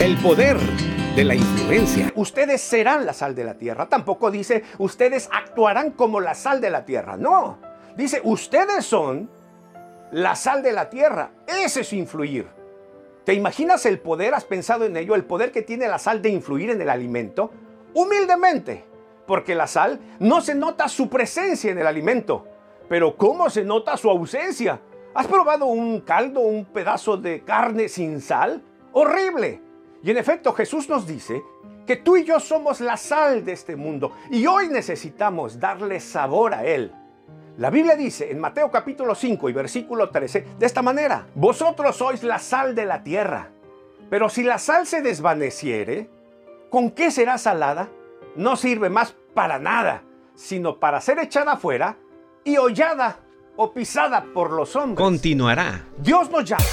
El poder de la influencia. Ustedes serán la sal de la tierra. Tampoco dice ustedes actuarán como la sal de la tierra. No. Dice ustedes son la sal de la tierra. Ese es influir. ¿Te imaginas el poder? ¿Has pensado en ello? El poder que tiene la sal de influir en el alimento. Humildemente. Porque la sal no se nota su presencia en el alimento. Pero ¿cómo se nota su ausencia? ¿Has probado un caldo, un pedazo de carne sin sal? Horrible. Y en efecto Jesús nos dice que tú y yo somos la sal de este mundo y hoy necesitamos darle sabor a Él. La Biblia dice en Mateo capítulo 5 y versículo 13 de esta manera, vosotros sois la sal de la tierra, pero si la sal se desvaneciere, ¿con qué será salada? No sirve más para nada, sino para ser echada afuera y hollada o pisada por los hombres. Continuará. Dios nos llama